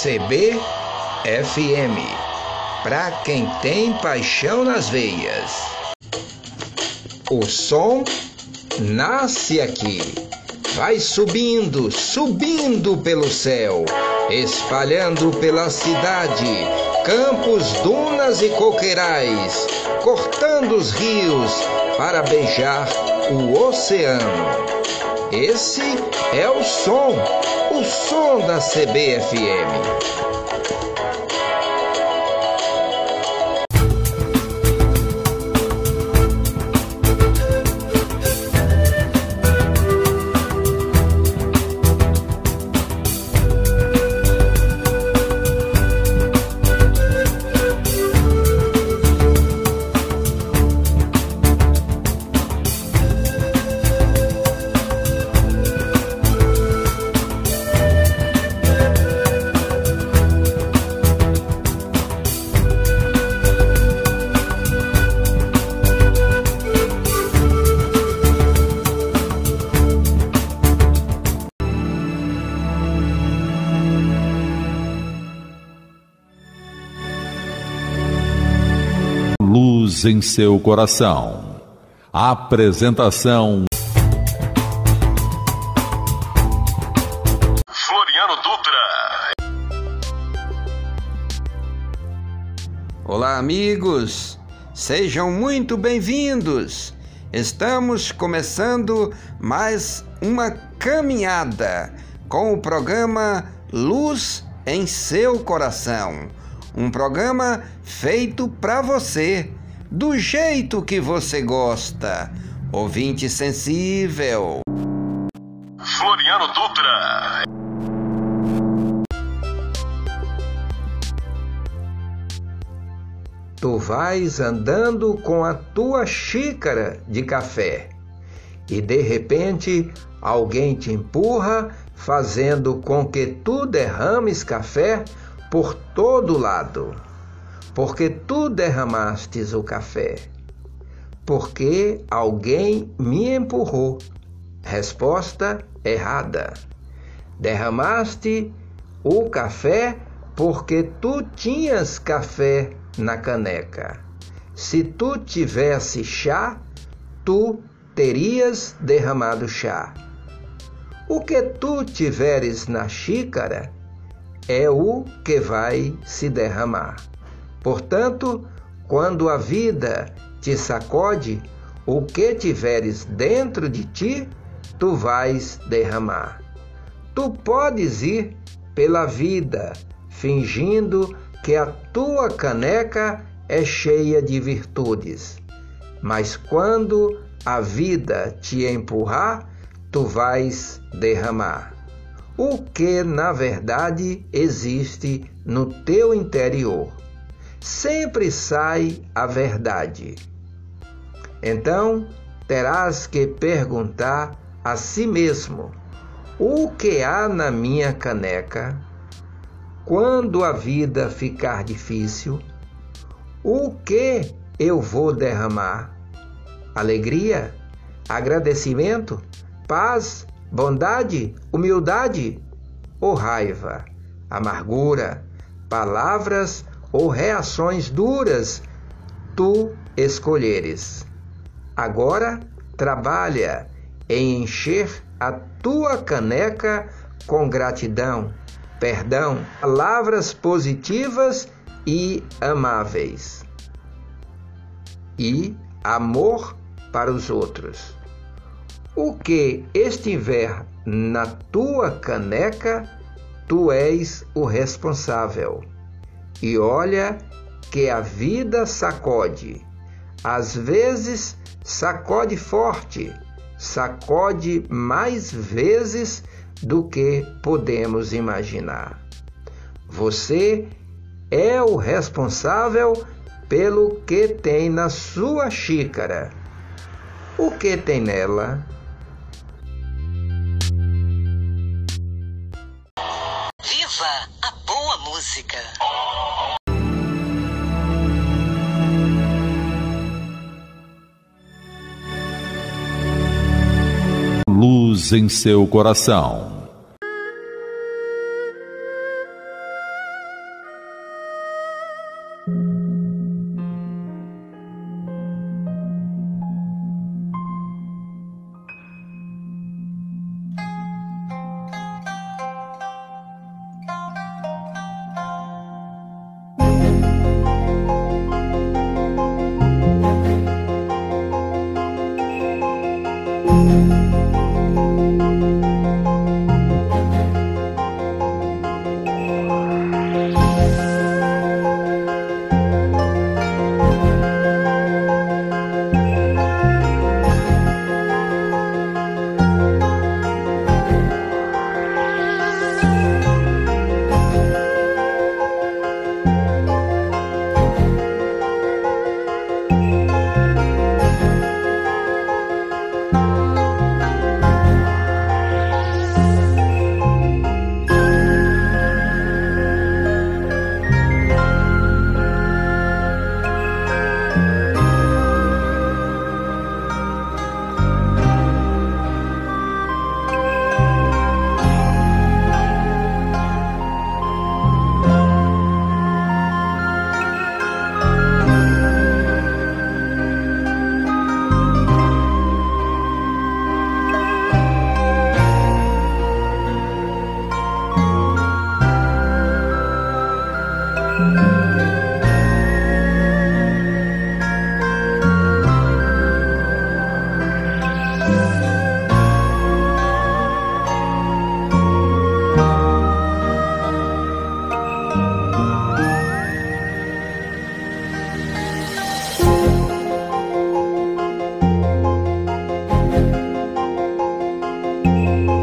CBFM, para quem tem paixão nas veias. O som nasce aqui, vai subindo, subindo pelo céu, espalhando pela cidade, campos, dunas e coqueirais, cortando os rios para beijar o oceano. Esse é o som, o som da CBFM. Em seu coração. Apresentação Floriano Dutra. Olá, amigos. Sejam muito bem-vindos. Estamos começando mais uma caminhada com o programa Luz em seu coração. Um programa feito para você do jeito que você gosta. Ouvinte sensível. Floriano Dutra. Tu vais andando com a tua xícara de café e de repente alguém te empurra, fazendo com que tu derrames café por todo lado porque tu derramastes o café? Porque alguém me empurrou. Resposta errada. Derramaste o café porque tu tinhas café na caneca. Se tu tivesse chá, tu terias derramado chá. O que tu tiveres na xícara é o que vai se derramar. Portanto, quando a vida te sacode, o que tiveres dentro de ti, tu vais derramar. Tu podes ir pela vida fingindo que a tua caneca é cheia de virtudes, mas quando a vida te empurrar, tu vais derramar. O que na verdade existe no teu interior sempre sai a verdade. Então terás que perguntar a si mesmo: o que há na minha caneca? Quando a vida ficar difícil, o que eu vou derramar? Alegria? Agradecimento? Paz? Bondade? Humildade? Ou raiva? Amargura? Palavras ou reações duras tu escolheres. Agora trabalha em encher a tua caneca com gratidão, perdão, palavras positivas e amáveis e amor para os outros. O que estiver na tua caneca, tu és o responsável. E olha que a vida sacode. Às vezes sacode forte, sacode mais vezes do que podemos imaginar. Você é o responsável pelo que tem na sua xícara. O que tem nela? música. Luz em seu coração. Música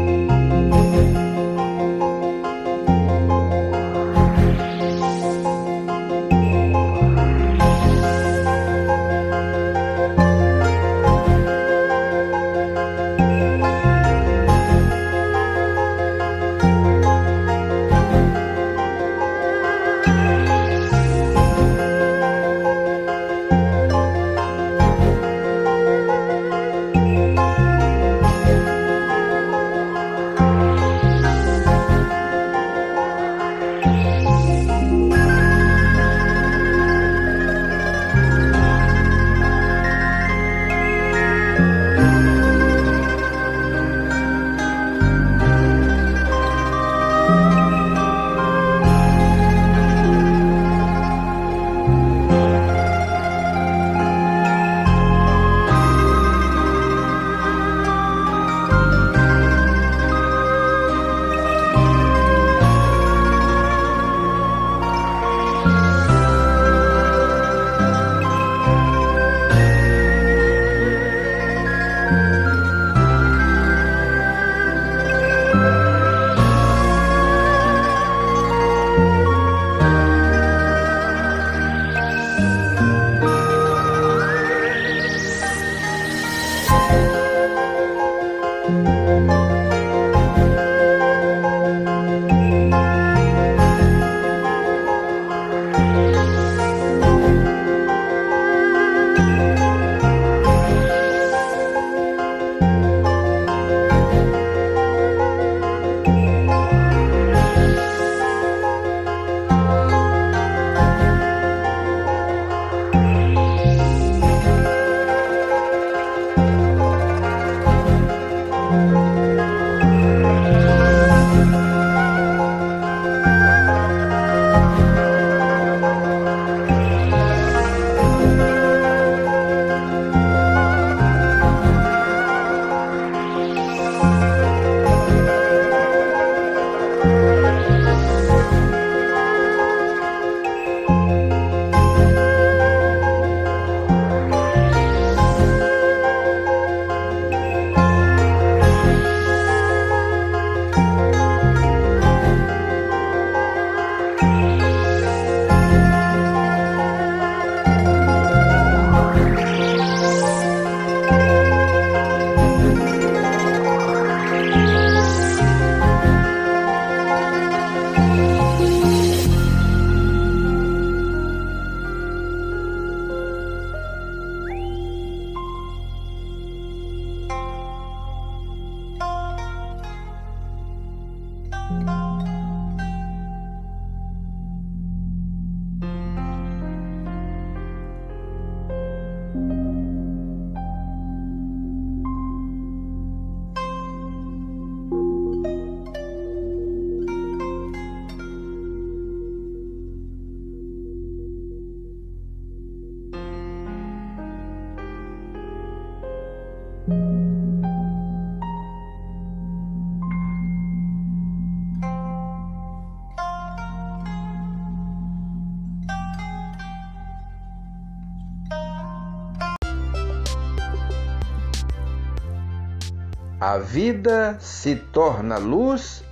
A vida se torna luz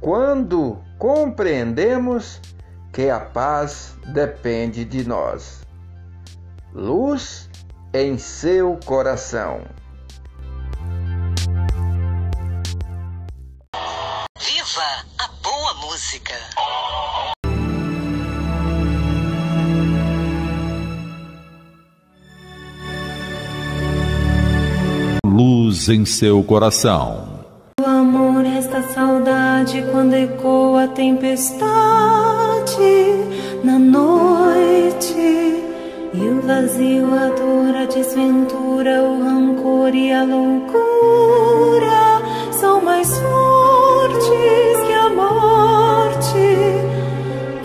quando compreendemos que a paz depende de nós. Luz em seu coração. Em seu coração. O amor, esta saudade, quando ecoa a tempestade na noite. E o vazio, a dor, a desventura, o rancor e a loucura são mais fortes que a morte.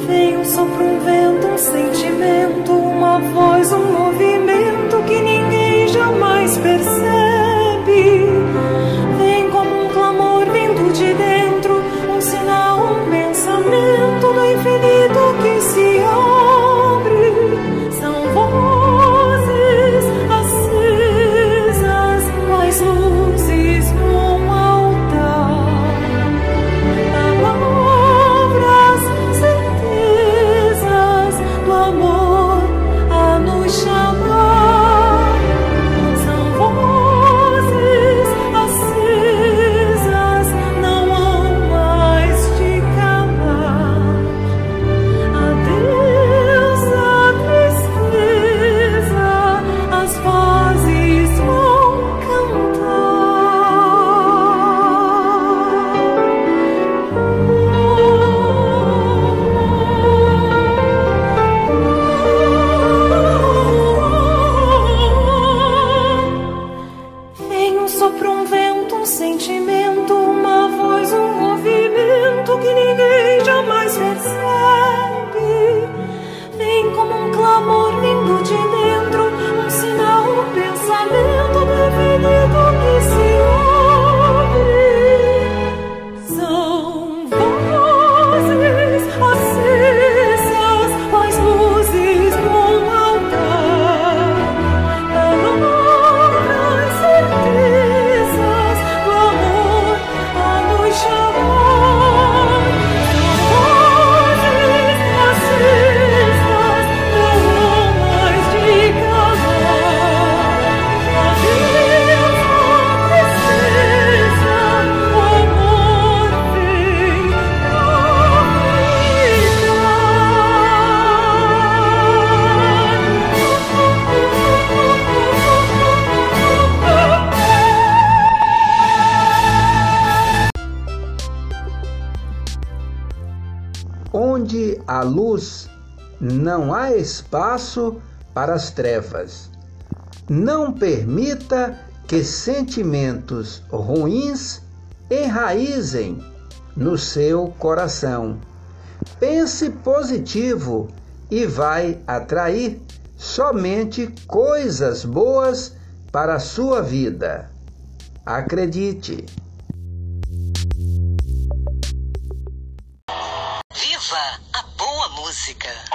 Vem um sopro, um vento, um sentimento, uma voz, um movimento espaço para as trevas. Não permita que sentimentos ruins enraizem no seu coração. Pense positivo e vai atrair somente coisas boas para a sua vida. Acredite. Viva a boa música!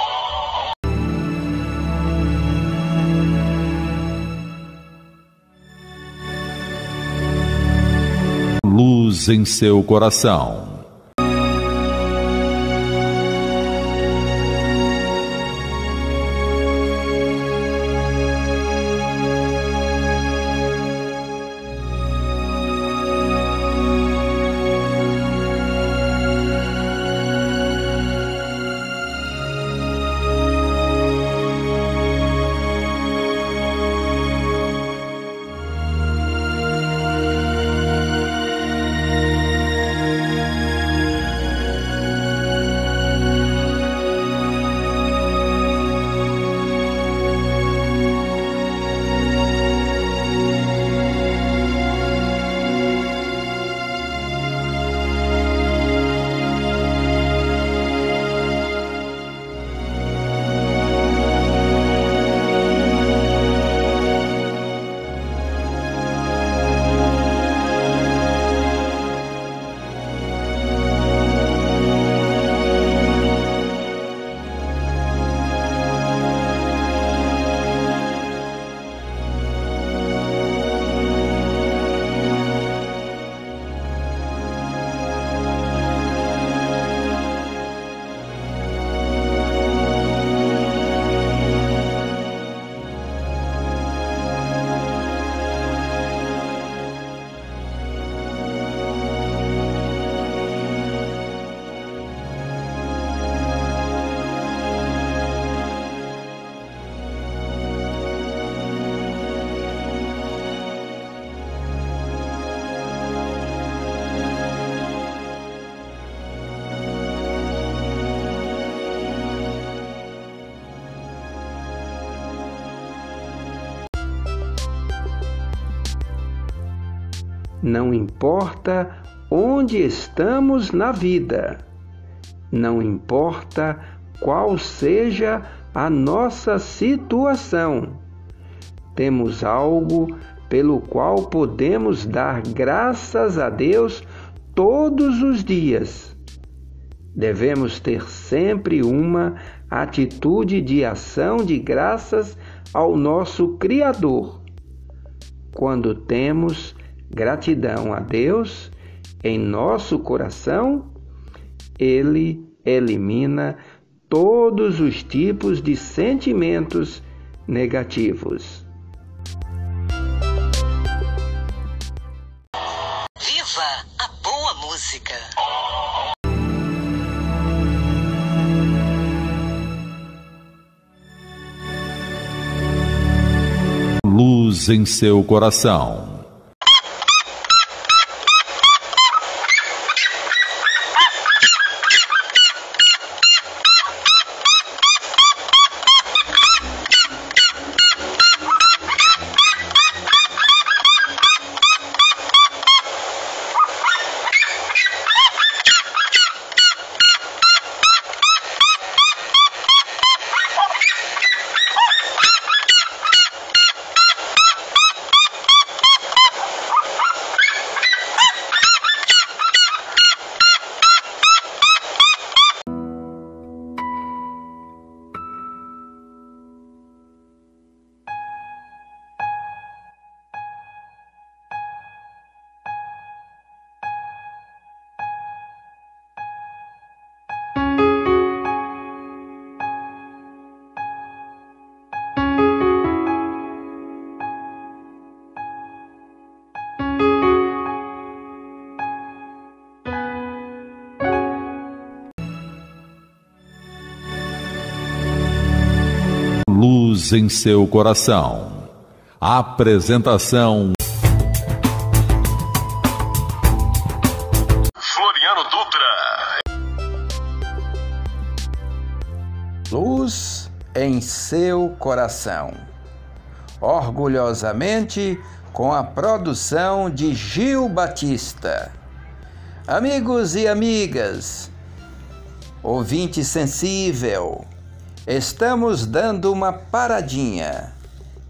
Em seu coração. Não importa onde estamos na vida, não importa qual seja a nossa situação, temos algo pelo qual podemos dar graças a Deus todos os dias. Devemos ter sempre uma atitude de ação de graças ao nosso Criador. Quando temos gratidão a Deus em nosso coração, Ele elimina todos os tipos de sentimentos negativos. Viva a boa música! Luz em seu coração. Em seu coração. Apresentação Floriano Dutra. Luz em seu coração. Orgulhosamente com a produção de Gil Batista. Amigos e amigas, ouvinte sensível, estamos dando uma paradinha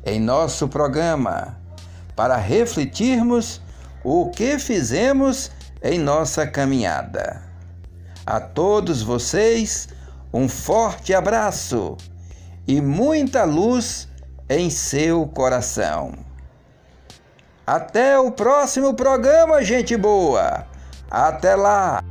em nosso programa para refletirmos o que fizemos em nossa caminhada. A todos vocês, um forte abraço e muita luz em seu coração. Até o próximo programa, gente boa! Até lá!